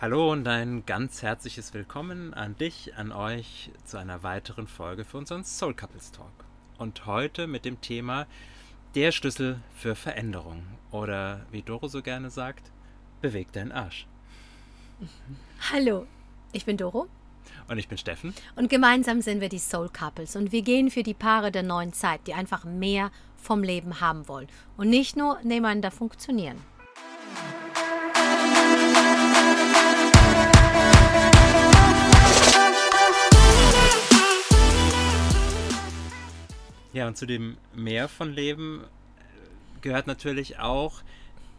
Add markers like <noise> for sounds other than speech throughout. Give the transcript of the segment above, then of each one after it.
Hallo und ein ganz herzliches Willkommen an dich, an euch zu einer weiteren Folge für unseren Soul Couples Talk. Und heute mit dem Thema der Schlüssel für Veränderung oder wie Doro so gerne sagt, beweg deinen Arsch. Hallo, ich bin Doro. Und ich bin Steffen. Und gemeinsam sind wir die Soul Couples und wir gehen für die Paare der neuen Zeit, die einfach mehr vom Leben haben wollen und nicht nur nebeneinander funktionieren. Ja, und zu dem Mehr von Leben gehört natürlich auch,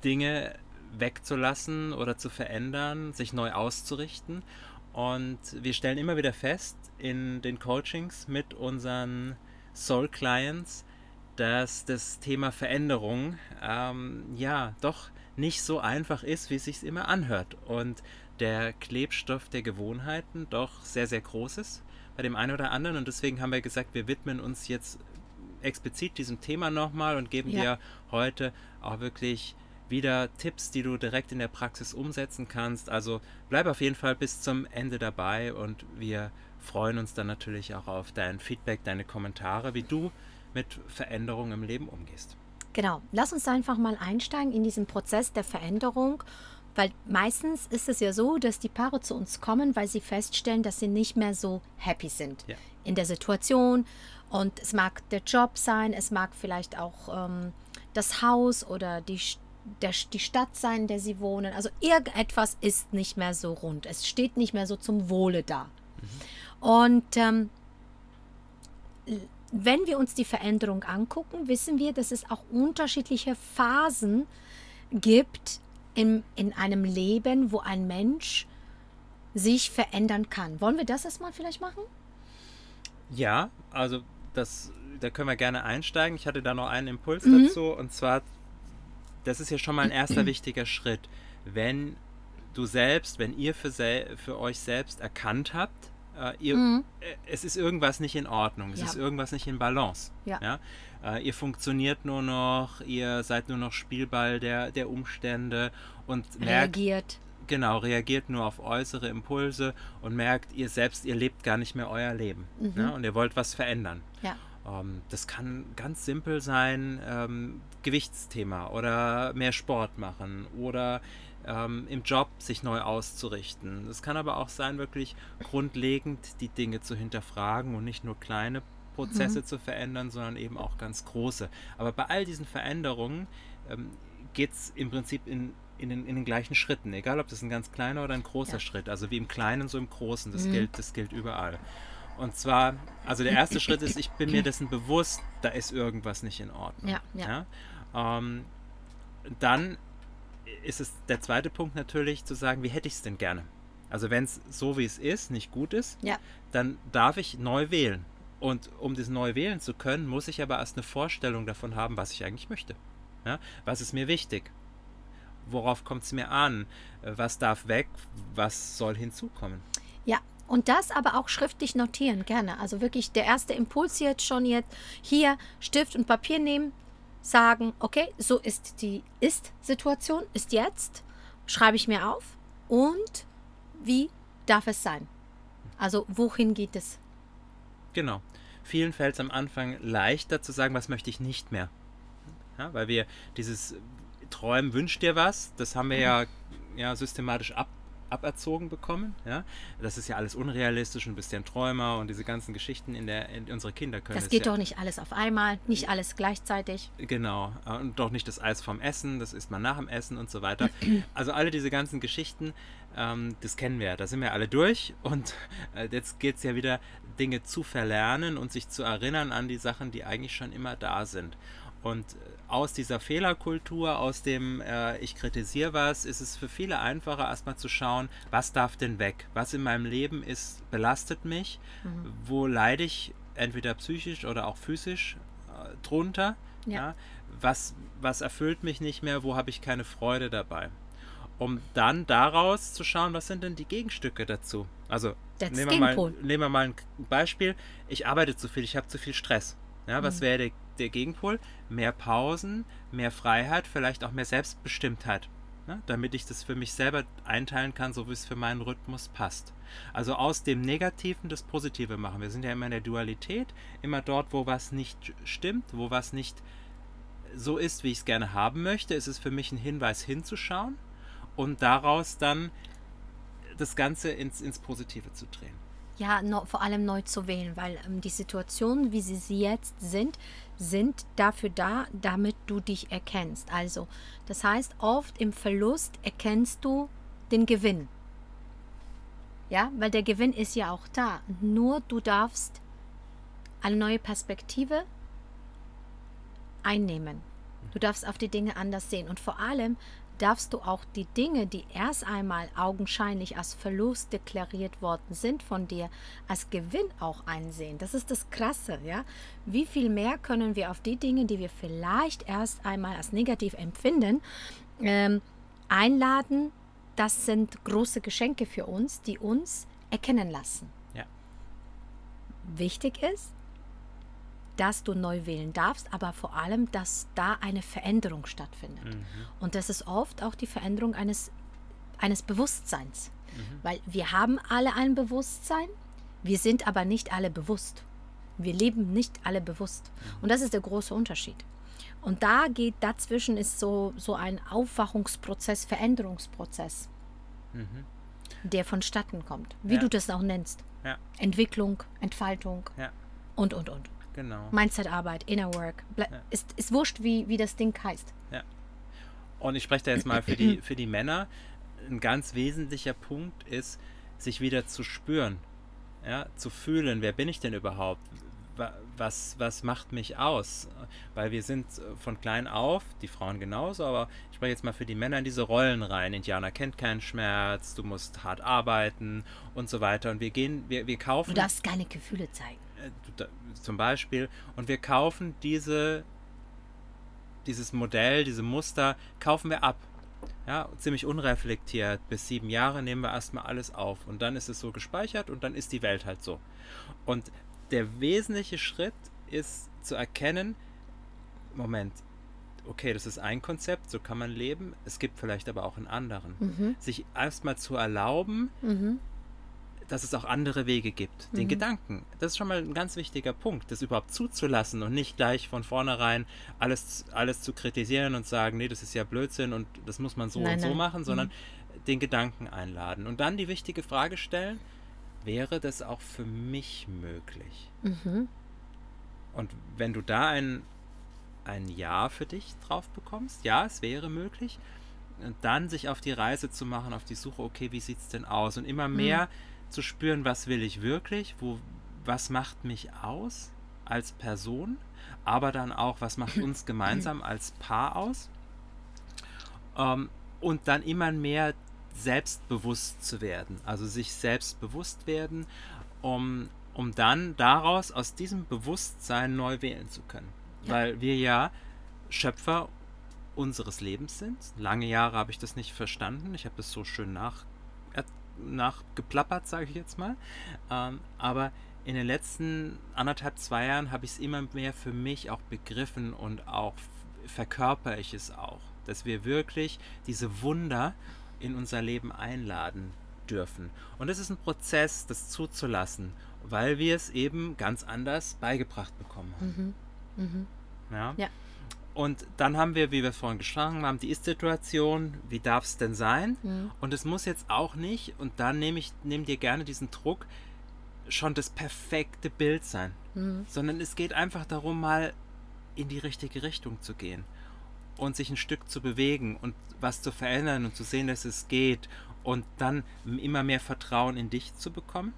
Dinge wegzulassen oder zu verändern, sich neu auszurichten. Und wir stellen immer wieder fest in den Coachings mit unseren Soul Clients, dass das Thema Veränderung ähm, ja doch nicht so einfach ist, wie es sich immer anhört. Und der Klebstoff der Gewohnheiten doch sehr, sehr groß ist bei dem einen oder anderen. Und deswegen haben wir gesagt, wir widmen uns jetzt explizit diesem Thema nochmal und geben ja. dir heute auch wirklich wieder Tipps, die du direkt in der Praxis umsetzen kannst. Also bleib auf jeden Fall bis zum Ende dabei und wir freuen uns dann natürlich auch auf dein Feedback, deine Kommentare, wie du mit Veränderungen im Leben umgehst. Genau, lass uns einfach mal einsteigen in diesen Prozess der Veränderung, weil meistens ist es ja so, dass die Paare zu uns kommen, weil sie feststellen, dass sie nicht mehr so happy sind ja. in der Situation und es mag der Job sein, es mag vielleicht auch ähm, das Haus oder die, der, die Stadt sein, in der sie wohnen. Also irgendetwas ist nicht mehr so rund. Es steht nicht mehr so zum Wohle da. Mhm. Und ähm, wenn wir uns die Veränderung angucken, wissen wir, dass es auch unterschiedliche Phasen gibt in, in einem Leben, wo ein Mensch sich verändern kann. Wollen wir das erstmal vielleicht machen? Ja, also das, da können wir gerne einsteigen. Ich hatte da noch einen Impuls mhm. dazu und zwar, das ist ja schon mal ein erster wichtiger Schritt. Wenn du selbst, wenn ihr für, für euch selbst erkannt habt, äh, ihr, mhm. äh, es ist irgendwas nicht in Ordnung, es ja. ist irgendwas nicht in Balance. Ja. ja? Äh, ihr funktioniert nur noch, ihr seid nur noch Spielball der, der Umstände und merkt, reagiert. Genau, reagiert nur auf äußere Impulse und merkt, ihr selbst, ihr lebt gar nicht mehr euer Leben. Mhm. Ne? Und ihr wollt was verändern. Ja. Ähm, das kann ganz simpel sein, ähm, Gewichtsthema oder mehr Sport machen oder ähm, im Job sich neu auszurichten. Es kann aber auch sein, wirklich grundlegend die Dinge zu hinterfragen und nicht nur kleine Prozesse mhm. zu verändern, sondern eben auch ganz große. Aber bei all diesen Veränderungen ähm, geht es im Prinzip in in den, in den gleichen Schritten, egal ob das ein ganz kleiner oder ein großer ja. Schritt, also wie im Kleinen, so im Großen, das, mhm. gilt, das gilt überall. Und zwar, also der erste Schritt ist, ich bin mir dessen bewusst, da ist irgendwas nicht in Ordnung. Ja, ja. ja? Ähm, dann ist es der zweite Punkt natürlich zu sagen, wie hätte ich es denn gerne? Also wenn es so wie es ist, nicht gut ist, ja. dann darf ich neu wählen. Und um das neu wählen zu können, muss ich aber erst eine Vorstellung davon haben, was ich eigentlich möchte. Ja? Was ist mir wichtig? worauf kommt es mir an? Was darf weg? Was soll hinzukommen? Ja, und das aber auch schriftlich notieren, gerne. Also wirklich der erste Impuls jetzt schon jetzt hier Stift und Papier nehmen, sagen, okay, so ist die Ist-Situation, ist jetzt, schreibe ich mir auf und wie darf es sein? Also wohin geht es? Genau. Vielen fällt es am Anfang leichter zu sagen, was möchte ich nicht mehr. Ja, weil wir dieses Träumen wünscht dir was. Das haben wir mhm. ja, ja systematisch ab, aberzogen bekommen. Ja? Das ist ja alles unrealistisch und bist ja ein Träumer und diese ganzen Geschichten in, der, in unsere Kinder können. Das geht ja, doch nicht alles auf einmal, nicht alles gleichzeitig. Genau. Und doch nicht das Eis vom Essen, das isst man nach dem Essen und so weiter. <clears throat> Also alle diese ganzen Geschichten, ähm, das kennen wir, da sind wir alle durch und äh, jetzt geht es ja wieder, Dinge zu verlernen und sich zu erinnern an die Sachen, die eigentlich schon immer da sind. Und aus dieser Fehlerkultur, aus dem äh, ich kritisiere was, ist es für viele einfacher, erstmal zu schauen, was darf denn weg? Was in meinem Leben ist, belastet mich? Mhm. Wo leide ich entweder psychisch oder auch physisch äh, drunter? Ja. ja. Was, was erfüllt mich nicht mehr? Wo habe ich keine Freude dabei? Um dann daraus zu schauen, was sind denn die Gegenstücke dazu? Also nehmen wir, mal, nehmen wir mal ein Beispiel. Ich arbeite zu viel, ich habe zu viel Stress. Ja, was mhm. wäre der, der, Gegenpol? Mehr Pausen, mehr Freiheit, vielleicht auch mehr Selbstbestimmtheit. ne? damit ich das für mich selber einteilen kann, so wie es für meinen Rhythmus passt. Also aus dem Negativen das Positive machen. Wir sind ja immer in der Dualität, immer dort, wo was nicht stimmt, wo was nicht so ist, wie ich es gerne haben möchte, ist es für mich ein Hinweis hinzuschauen und daraus dann das Ganze ins, ins Positive zu drehen. Ja, no, vor allem neu zu wählen, weil ähm, die Situationen, wie sie, sie jetzt sind, sind dafür da, damit du dich erkennst. Also, das heißt, oft im Verlust erkennst du den Gewinn. Ja, weil der Gewinn ist ja auch da. Nur du darfst eine neue Perspektive einnehmen. Du darfst auf die Dinge anders sehen. Und vor allem darfst du auch die Dinge, die erst einmal augenscheinlich als Verlust deklariert worden sind von dir, als Gewinn auch einsehen. Das ist das Krasse, ja. Wie viel mehr können wir auf die Dinge, die wir vielleicht erst einmal als negativ empfinden, ähm, einladen? Das sind große Geschenke für uns, die uns erkennen lassen. Ja. Wichtig ist, dass du neu wählen darfst, aber vor allem, dass da eine Veränderung stattfindet. Mhm. Und das ist oft auch die Veränderung eines, eines Bewusstseins. Mhm. Weil wir haben alle ein Bewusstsein, wir sind aber nicht alle bewusst. Wir leben nicht alle bewusst. Mhm. Und das ist der große Unterschied. Und da geht dazwischen ist so, so ein Aufwachungsprozess, Veränderungsprozess, mhm. der vonstatten kommt, wie ja. du das auch nennst. Ja. Entwicklung, Entfaltung ja. und, und, und. Genau. Mindset-Arbeit, Inner Work. ja. ist, ist wurscht, wie, wie das Ding heißt. Ja. Und ich spreche da jetzt mal für die, für die Männer. Ein ganz wesentlicher Punkt ist, sich wieder zu spüren. Ja, zu fühlen, wer bin ich denn überhaupt? Was, was macht mich aus? Weil wir sind von klein auf, die Frauen genauso, aber ich spreche jetzt mal für die Männer in diese Rollen rein. Indianer kennt keinen Schmerz, du musst hart arbeiten und so weiter. Und wir gehen, wir, wir kaufen. Du darfst keine Gefühle zeigen. Äh, zum Beispiel. Und wir kaufen diese, dieses Modell, diese Muster, kaufen wir ab. Ja, ziemlich unreflektiert. Bis sieben Jahre nehmen wir erstmal alles auf. Und dann ist es so gespeichert und dann ist die Welt halt so. Und der wesentliche Schritt ist zu erkennen, Moment, okay, das ist ein Konzept, so kann man leben. Es gibt vielleicht aber auch einen anderen. Mhm. Sich erstmal zu erlauben, mhm dass es auch andere Wege gibt. Den mhm. Gedanken. Das ist schon mal ein ganz wichtiger Punkt, das überhaupt zuzulassen und nicht gleich von vornherein alles, alles zu kritisieren und sagen, nee, das ist ja Blödsinn und das muss man so nein, und so nein. machen, sondern mhm. den Gedanken einladen. Und dann die wichtige Frage stellen, wäre das auch für mich möglich? Mhm. Und wenn du da ein, ein Ja für dich drauf bekommst, ja, es wäre möglich, dann sich auf die Reise zu machen, auf die Suche, okay, wie sieht es denn aus? Und immer mehr mhm zu spüren, was will ich wirklich, wo, was macht mich aus als Person, aber dann auch, was macht <clears throat> uns gemeinsam als Paar aus. Ähm, und dann immer mehr selbstbewusst zu werden, also sich selbst bewusst werden, um, um dann daraus, aus diesem Bewusstsein neu wählen zu können. Ja. Weil wir ja Schöpfer unseres Lebens sind. Lange Jahre habe ich das nicht verstanden. Ich habe das so schön nach, nachgeplappert, sage ich jetzt mal. Ähm, aber in den letzten anderthalb, zwei Jahren habe ich es immer mehr für mich auch begriffen und auch verkörper ich es auch, dass wir wirklich diese Wunder in unser Leben einladen dürfen. Und es ist ein Prozess, das zuzulassen, weil wir es eben ganz anders beigebracht bekommen haben. Mhm. Mhm. Ja? ja. Und dann haben wir, wie wir vorhin gesprochen haben, die Ist-Situation, wie darf es denn sein? Mhm. Und es muss jetzt auch nicht, und dann nehme ich nehm dir gerne diesen Druck, schon das perfekte Bild sein. Mhm. Sondern es geht einfach darum, mal in die richtige Richtung zu gehen und sich ein Stück zu bewegen und was zu verändern und zu sehen, dass es geht und dann immer mehr Vertrauen in dich zu bekommen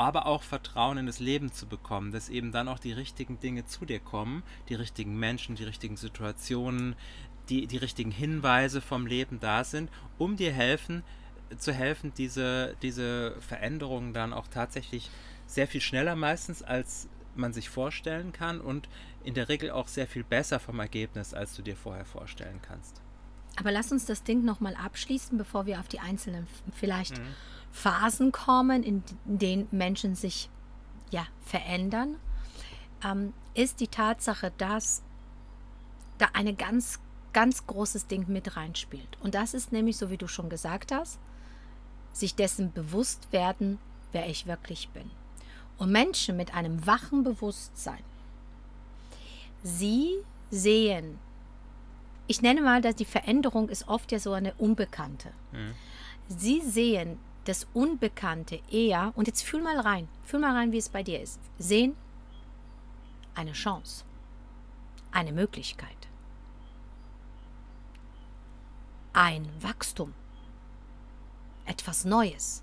aber auch Vertrauen in das Leben zu bekommen, dass eben dann auch die richtigen Dinge zu dir kommen, die richtigen Menschen, die richtigen Situationen, die, die richtigen Hinweise vom Leben da sind, um dir helfen, zu helfen, diese, diese Veränderungen dann auch tatsächlich sehr viel schneller meistens, als man sich vorstellen kann und in der Regel auch sehr viel besser vom Ergebnis, als du dir vorher vorstellen kannst. Aber lass uns das Ding nochmal abschließen, bevor wir auf die einzelnen vielleicht mhm. Phasen kommen, in denen Menschen sich ja, verändern, ähm, ist die Tatsache, dass da eine ganz ganz großes Ding mit reinspielt. Und das ist nämlich, so wie du schon gesagt hast, sich dessen bewusst werden, wer ich wirklich bin. Und Menschen mit einem wachen Bewusstsein, sie sehen, ich nenne mal, dass die Veränderung ist oft ja so eine Unbekannte. Mhm. Sie sehen das Unbekannte eher, und jetzt fühl mal rein, fühl mal rein, wie es bei dir ist. Sehen? Eine Chance, eine Möglichkeit, ein Wachstum, etwas Neues,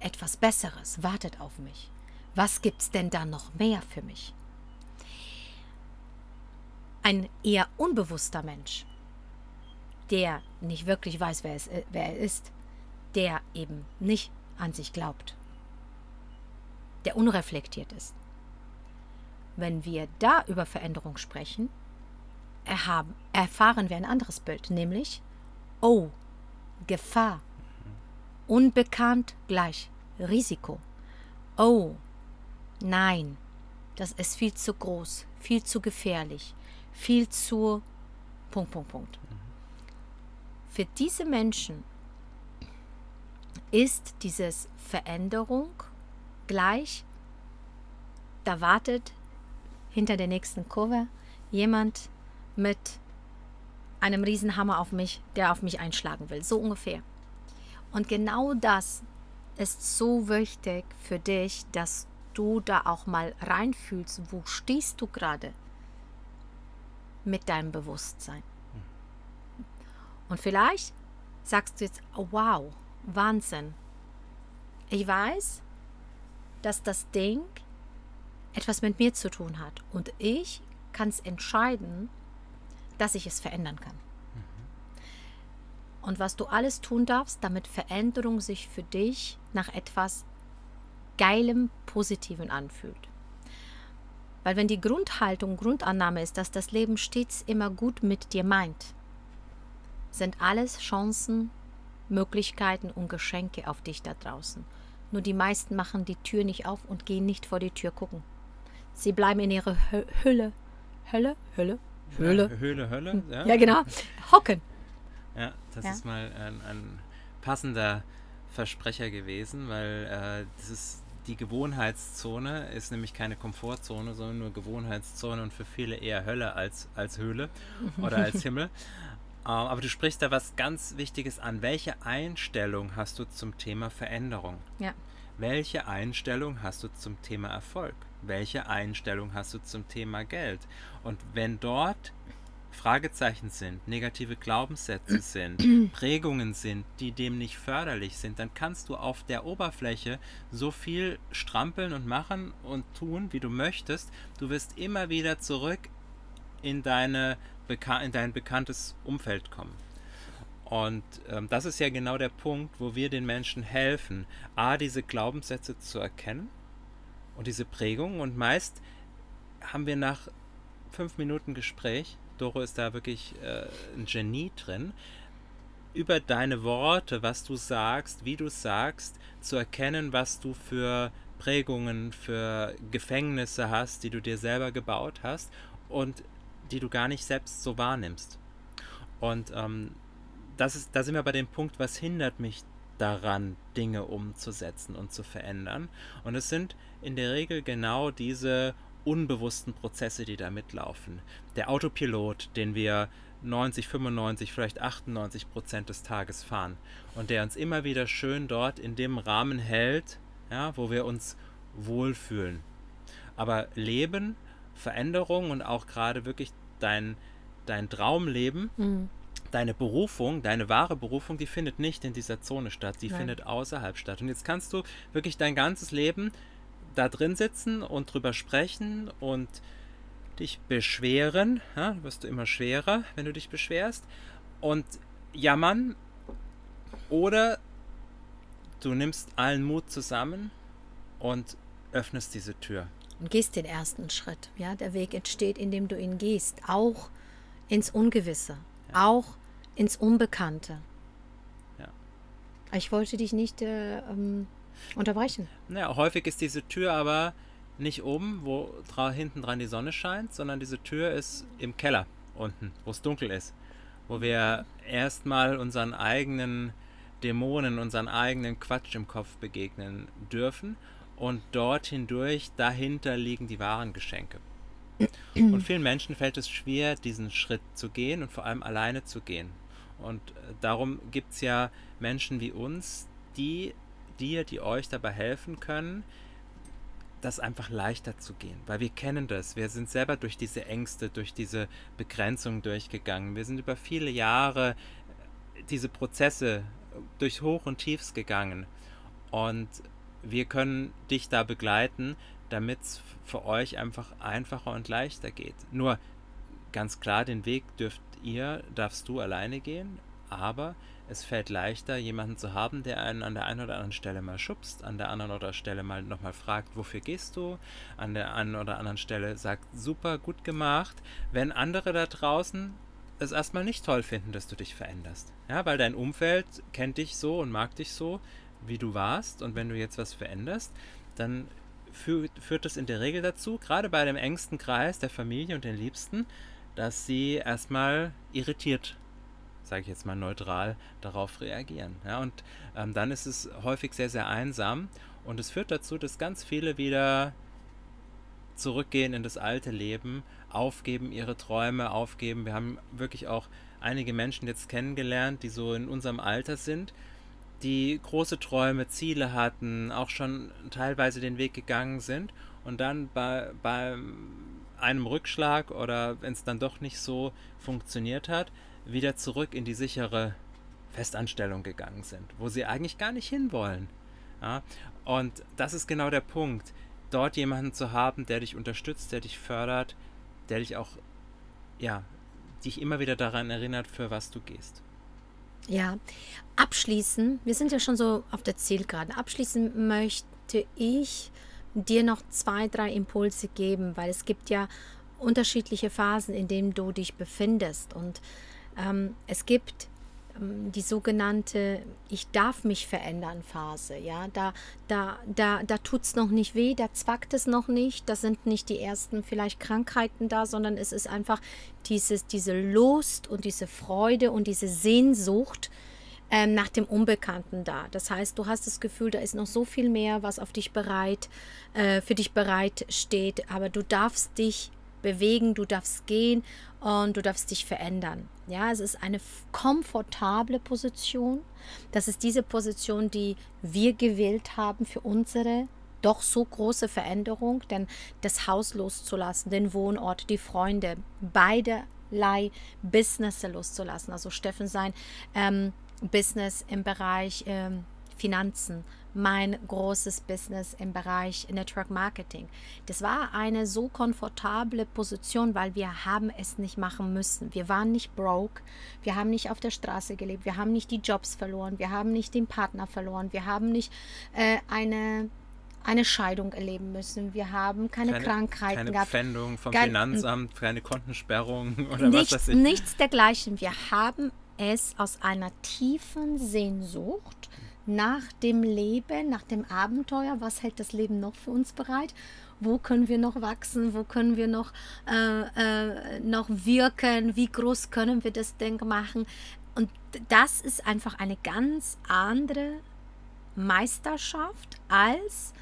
etwas Besseres. Wartet auf mich. Was gibt's denn da noch mehr für mich? Ein eher unbewusster Mensch, der nicht wirklich weiß, wer, es, wer er ist, der eben nicht an sich glaubt, der unreflektiert ist. Wenn wir da über Veränderung sprechen, erhaben, erfahren wir ein anderes Bild, nämlich, oh, Gefahr, unbekannt gleich Risiko. Oh, nein, das ist viel zu groß, viel zu gefährlich, viel zu Punkt, Punkt, Punkt. Für diese Menschen ist dieses Veränderung gleich, da wartet hinter der nächsten Kurve jemand mit einem Riesenhammer auf mich, der auf mich einschlagen will. So ungefähr. Und genau das ist so wichtig für dich, dass du da auch mal reinfühlst, wo stehst du gerade mit deinem Bewusstsein. Und vielleicht sagst du jetzt, oh, wow, Wahnsinn. Ich weiß, dass das Ding etwas mit mir zu tun hat und ich kann es entscheiden, dass ich es verändern kann. Mhm. Und was du alles tun darfst, damit Veränderung sich für dich nach etwas Geilem, Positiven anfühlt. Weil wenn die Grundhaltung, Grundannahme ist, dass das Leben stets immer gut mit dir meint, sind alles Chancen, Möglichkeiten und Geschenke auf dich da draußen. Nur die meisten machen die Tür nicht auf und gehen nicht vor die Tür gucken. Sie bleiben in ihrer Hülle, Hölle, Hölle, Höhle. Ja, Höhle, Hölle, hm. ja. ja. genau. Hocken. Ja, das ja. ist mal ein, ein, passender Versprecher gewesen, weil äh, das ist die Gewohnheitszone ist nämlich keine Komfortzone, sondern nur Gewohnheitszone und für viele eher Hölle als, als Höhle <laughs> oder als Himmel. Ähm, aber du sprichst da was ganz Wichtiges an. Welche Einstellung hast du zum Thema Veränderung? Ja. Welche Einstellung hast du zum Thema Erfolg? Welche Einstellung hast du zum Thema Geld? Und wenn dort Fragezeichen sind, negative Glaubenssätze <clears throat> sind, Prägungen sind, die dem nicht förderlich sind, dann kannst du auf der Oberfläche so viel strampeln und machen und tun, wie du möchtest. Du wirst immer wieder zurück in deine in dein bekanntes Umfeld kommen. Und ähm, das ist ja genau der Punkt, wo wir den Menschen helfen, a, diese Glaubenssätze zu erkennen und diese Prägung. Und meist haben wir nach fünf Minuten Gespräch, Doro ist da wirklich äh, ein Genie drin, über deine Worte, was du sagst, wie du sagst, zu erkennen, was du für Prägungen, für Gefängnisse hast, die du dir selber gebaut hast und die du gar nicht selbst so wahrnimmst. Und ähm, das ist, da sind wir bei dem Punkt, was hindert mich daran, Dinge umzusetzen und zu verändern. Und es sind in der Regel genau diese unbewussten Prozesse, die da mitlaufen. Der Autopilot, den wir 90, 95, vielleicht 98 Prozent des Tages fahren und der uns immer wieder schön dort in dem Rahmen hält, ja, wo wir uns wohlfühlen. Aber Leben Veränderung und auch gerade wirklich dein, dein Traumleben, mhm. deine Berufung, deine wahre Berufung, die findet nicht in dieser Zone statt, die Nein. findet außerhalb statt. Und jetzt kannst du wirklich dein ganzes Leben da drin sitzen und drüber sprechen und dich beschweren. Ja, wirst du immer schwerer, wenn du dich beschwerst. Und jammern. Oder du nimmst allen Mut zusammen und öffnest diese Tür und gehst den ersten Schritt. Ja, der Weg entsteht, indem du ihn gehst, auch ins Ungewisse, ja. auch ins Unbekannte. Ja. Ich wollte dich nicht äh, ähm, unterbrechen. Naja, häufig ist diese Tür aber nicht oben, wo dra hinten dran die Sonne scheint, sondern diese Tür ist im Keller unten, wo es dunkel ist. wo wir erstmal unseren eigenen Dämonen, unseren eigenen Quatsch im Kopf begegnen dürfen und dort hindurch, dahinter liegen die wahren Geschenke. Und vielen Menschen fällt es schwer, diesen Schritt zu gehen und vor allem alleine zu gehen. Und äh, darum gibt es ja Menschen wie uns, die dir, die euch dabei helfen können, das einfach leichter zu gehen, weil wir kennen das. Wir sind selber durch diese Ängste, durch diese Begrenzung durchgegangen. Wir sind über viele Jahre äh, diese Prozesse durch Hoch und Tiefs gegangen. Und wir können dich da begleiten, damit es für euch einfach einfacher und leichter geht. Nur ganz klar, den Weg dürft ihr, darfst du alleine gehen, aber es fällt leichter, jemanden zu haben, der einen an der einen oder anderen Stelle mal schubst, an der anderen oder Stelle mal nochmal fragt, wofür gehst du, an der einen oder anderen Stelle sagt, super, gut gemacht, wenn andere da draußen es erstmal nicht toll finden, dass du dich veränderst. Ja, weil dein Umfeld kennt dich so und mag dich so, wie du warst und wenn du jetzt was veränderst, dann führt, führt das in der Regel dazu, gerade bei dem engsten Kreis der Familie und den Liebsten, dass sie erstmal irritiert sage ich jetzt mal neutral, darauf reagieren. Ja, und ähm, dann ist es häufig sehr, sehr einsam und es führt dazu, dass ganz viele wieder zurückgehen in das alte Leben, aufgeben ihre Träume, aufgeben. Wir haben wirklich auch einige Menschen jetzt kennengelernt, die so in unserem Alter sind, die große Träume, Ziele hatten, auch schon teilweise den Weg gegangen sind und dann bei, bei einem Rückschlag oder wenn es dann doch nicht so funktioniert hat, wieder zurück in die sichere Festanstellung gegangen sind, wo sie eigentlich gar nicht hinwollen. Ja? Und das ist genau der Punkt, dort jemanden zu haben, der dich unterstützt, der dich fördert, der dich auch, ja, dich immer wieder daran erinnert, für was du gehst. Ja, abschließen, wir sind ja schon so auf der Zielgerade. Abschließen möchte ich dir noch zwei, drei Impulse geben, weil es gibt ja unterschiedliche Phasen, in denen du dich befindest. Und ähm, es gibt die sogenannte Ich darf mich verändern Phase. Ja, da, da, da, da tut es noch nicht weh, da zwackt es noch nicht, da sind nicht die ersten vielleicht Krankheiten da, sondern es ist einfach dieses, diese Lust und diese Freude und diese Sehnsucht, ähm, nach dem Unbekannten da. Das heißt, du hast das Gefühl, da ist noch so viel mehr, was auf dich bereit, äh, für dich bereit steht, aber du darfst dich bewegen, du darfst gehen und du darfst dich verändern. Ja, es ist eine komfortable Position. Das ist diese Position, die wir gewählt haben für unsere doch so große Veränderung, denn das Haus loszulassen, den Wohnort, die Freunde, beiderlei Business loszulassen. Also Steffen sein ähm, Business im Bereich ähm, Finanzen, mein großes Business im Bereich Network Marketing. Das war eine so komfortable Position, weil wir haben es nicht machen müssen. Wir waren nicht broke, wir haben nicht auf der Straße gelebt, wir haben nicht die Jobs verloren, wir haben nicht den Partner verloren, wir haben nicht äh, eine eine Scheidung erleben müssen. Wir haben keine, keine Krankheiten keine gehabt. Keine Pfändung vom Gar, Finanzamt, keine Kontensperrung <laughs> oder nichts, was weiß ich. Nichts dergleichen. Wir haben es aus einer tiefen Sehnsucht nach dem Leben, nach dem Abenteuer, was hält das Leben noch für uns bereit? Wo können wir noch wachsen? Wo können wir noch, äh, äh, noch wirken? Wie groß können wir das Ding machen? Und das ist einfach eine ganz andere Meisterschaft als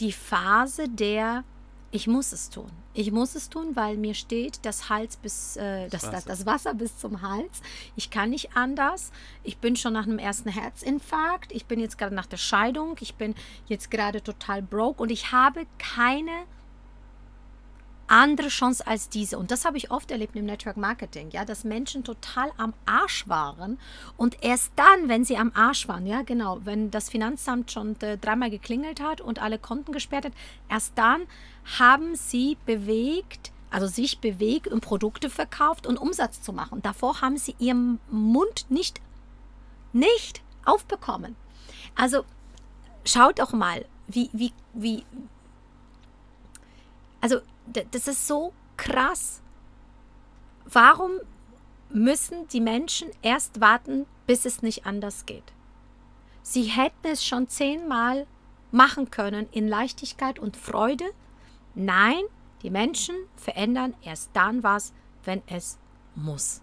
die Phase der ich muss es tun. Ich muss es tun, weil mir steht das Hals bis äh, das, das, das, Wasser bis zum Hals. Ich kann nicht anders. Ich bin schon nach einem ersten Herzinfarkt. Ich bin jetzt gerade nach der Scheidung. Ich bin jetzt gerade total broke und ich habe keine andere Chance als diese. Und das habe ich oft erlebt im Network Marketing, ja, dass Menschen total am Arsch waren und erst dann, wenn sie am Arsch waren, ja, genau, wenn das Finanzamt schon äh, dreimal geklingelt hat und alle Konten gesperrt hat, erst dann haben sie bewegt, also sich bewegt und Produkte verkauft und Umsatz zu machen. Davor haben sie ihren Mund nicht, nicht aufbekommen. Also schaut doch mal, wie, wie, wie, also das ist so krass. Warum müssen die Menschen erst warten, bis es nicht anders geht? Sie hätten es schon zehnmal machen können in Leichtigkeit und Freude. Nein, die Menschen verändern erst dann was, wenn es muss.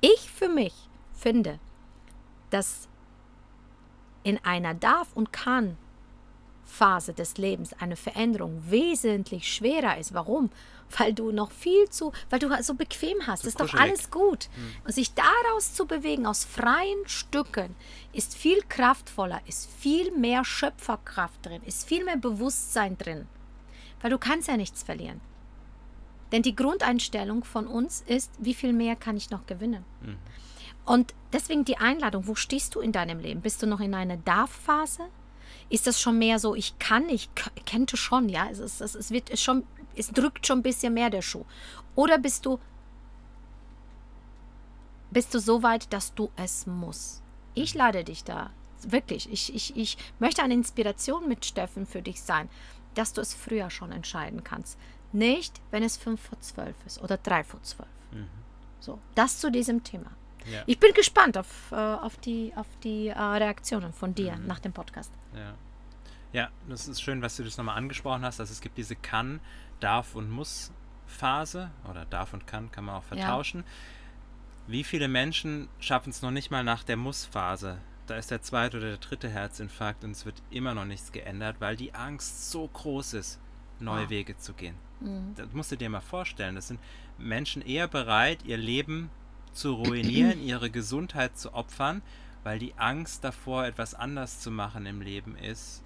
Ich für mich finde, dass in einer Darf- und Kann-Phase des Lebens eine Veränderung wesentlich schwerer ist. Warum? Weil du noch viel zu, weil du so bequem hast. So ist doch alles gut. Hm. Und sich daraus zu bewegen, aus freien Stücken, ist viel kraftvoller, ist viel mehr Schöpferkraft drin, ist viel mehr Bewusstsein drin. Weil du kannst ja nichts verlieren. Denn die Grundeinstellung von uns ist, wie viel mehr kann ich noch gewinnen? Mhm. Und deswegen die Einladung, wo stehst du in deinem Leben? Bist du noch in einer Darf-Phase? Ist das schon mehr so, ich kann, ich könnte schon, ja, es, ist, es, wird schon, es drückt schon ein bisschen mehr der Schuh. Oder bist du, bist du so weit, dass du es musst? Ich lade dich da, wirklich, ich, ich, ich möchte eine Inspiration mit Steffen für dich sein, dass du es früher schon entscheiden kannst. Nicht, wenn es 5 vor 12 ist oder 3 vor 12. Mhm. So, das zu diesem Thema. Ja. Ich bin gespannt auf, äh, auf die, auf die äh, Reaktionen von dir mhm. nach dem Podcast. Ja. ja, das ist schön, was du das nochmal angesprochen hast. Also es gibt diese kann, darf und muss Phase oder darf und kann kann man auch vertauschen. Ja. Wie viele Menschen schaffen es noch nicht mal nach der Muss-Phase? Da ist der zweite oder der dritte Herzinfarkt und es wird immer noch nichts geändert, weil die Angst so groß ist, neue wow. Wege zu gehen. Mhm. Das musst du dir mal vorstellen. Das sind Menschen eher bereit, ihr Leben zu ruinieren, ihre Gesundheit zu opfern, weil die Angst davor, etwas anders zu machen im Leben ist,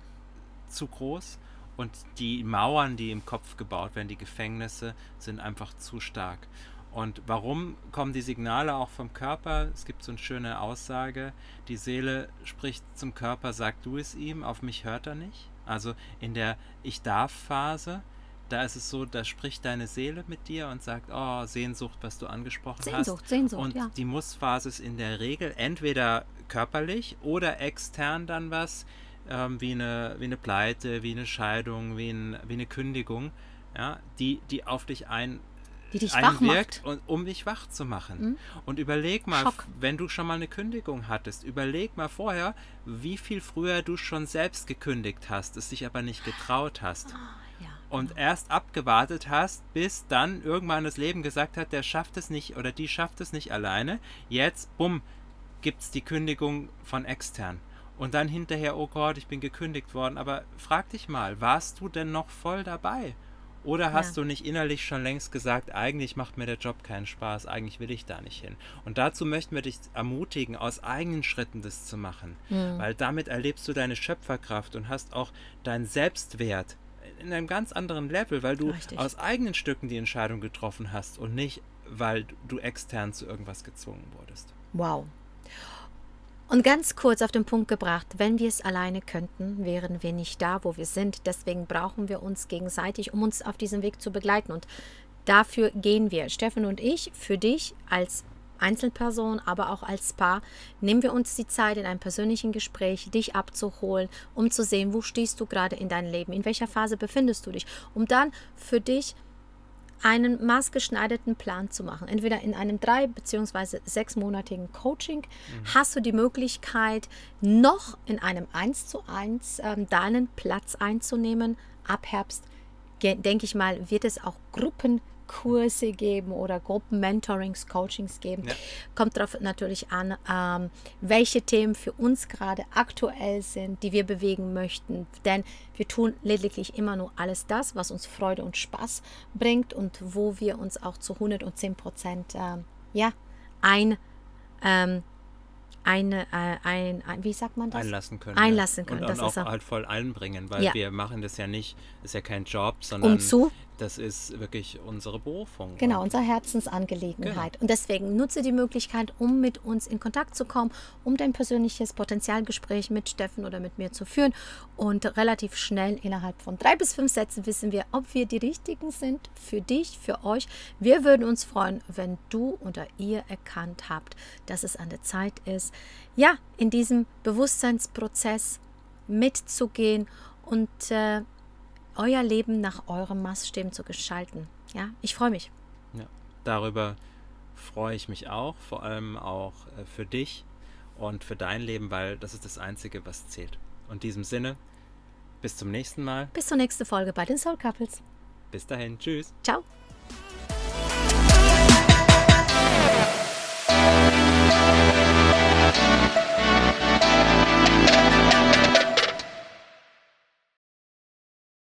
zu groß. Und die Mauern, die im Kopf gebaut werden, die Gefängnisse, sind einfach zu stark. Und warum kommen die Signale auch vom Körper? Es gibt so eine schöne Aussage, die Seele spricht zum Körper, sag du es ihm, auf mich hört er nicht. Also in der Ich darf Phase da ist es so, da spricht deine Seele mit dir und sagt, oh, Sehnsucht, was du angesprochen Sehnsucht, hast. Sehnsucht, Sehnsucht, und ja. die Muss-Phase ist in der Regel entweder körperlich oder extern dann was, ähm, wie, eine, wie eine Pleite, wie eine Scheidung, wie, ein, wie eine Kündigung, ja, die, die auf dich ein, die dich einwirkt, und, um dich wach zu machen. Mhm. Und überleg mal, Schock. wenn du schon mal eine Kündigung hattest, überleg mal vorher, wie viel früher du schon selbst gekündigt hast, es dich aber nicht getraut hast. Oh und erst abgewartet hast, bis dann irgendwann das Leben gesagt hat, der schafft es nicht oder die schafft es nicht alleine. Jetzt, bumm, gibt es die Kündigung von extern. Und dann hinterher, oh Gott, ich bin gekündigt worden. Aber frag dich mal, warst du denn noch voll dabei? Oder hast ja. du nicht innerlich schon längst gesagt, eigentlich macht mir der Job keinen Spaß, eigentlich will ich da nicht hin? Und dazu möchten wir dich ermutigen, aus eigenen Schritten das zu machen. Mhm. Weil damit erlebst du deine Schöpferkraft und hast auch deinen Selbstwert in einem ganz anderen Level, weil du Richtig. aus eigenen Stücken die Entscheidung getroffen hast und nicht, weil du extern zu irgendwas gezwungen wurdest. Wow. Und ganz kurz auf den Punkt gebracht, wenn wir es alleine könnten, wären wir nicht da, wo wir sind. Deswegen brauchen wir uns gegenseitig, um uns auf diesem Weg zu begleiten. Und dafür gehen wir, Steffen und ich, für dich als Einzelperson, aber auch als Paar, nehmen wir uns die Zeit in einem persönlichen Gespräch, dich abzuholen, um zu sehen, wo stehst du gerade in deinem Leben, in welcher Phase befindest du dich, um dann für dich einen maßgeschneiderten Plan zu machen. Entweder in einem drei- bzw. sechsmonatigen Coaching mhm. hast du die Möglichkeit, noch in einem 1 zu 1 ähm, deinen Platz einzunehmen. Ab Herbst, denke ich mal, wird es auch Gruppen Kurse geben oder Gruppen-Mentorings, Coachings geben. Ja. Kommt darauf natürlich an, ähm, welche Themen für uns gerade aktuell sind, die wir bewegen möchten. Denn wir tun lediglich immer nur alles das, was uns Freude und Spaß bringt und wo wir uns auch zu 110 Prozent ähm, ja, ein ähm, eine, äh, ein, ein, wie sagt man das? Einlassen können. Einlassen können. Und, und auch, auch halt voll einbringen, weil ja. wir machen das ja nicht, ist ja kein Job, sondern um zu das ist wirklich unsere Berufung. Genau, unsere Herzensangelegenheit. Genau. Und deswegen nutze die Möglichkeit, um mit uns in Kontakt zu kommen, um dein persönliches Potenzialgespräch mit Steffen oder mit mir zu führen. Und relativ schnell, innerhalb von drei bis fünf Sätzen, wissen wir, ob wir die richtigen sind für dich, für euch. Wir würden uns freuen, wenn du oder ihr erkannt habt, dass es an der Zeit ist, ja, in diesem Bewusstseinsprozess mitzugehen und äh, euer Leben nach eurem Maßstäben zu gestalten. Ja, ich freue mich. Ja, darüber freue ich mich auch, vor allem auch äh, für dich und für dein Leben, weil das ist das Einzige, was zählt. Und in diesem Sinne, bis zum nächsten Mal. Bis zur nächsten Folge bei den Soul Couples. Bis dahin, tschüss. Ciao.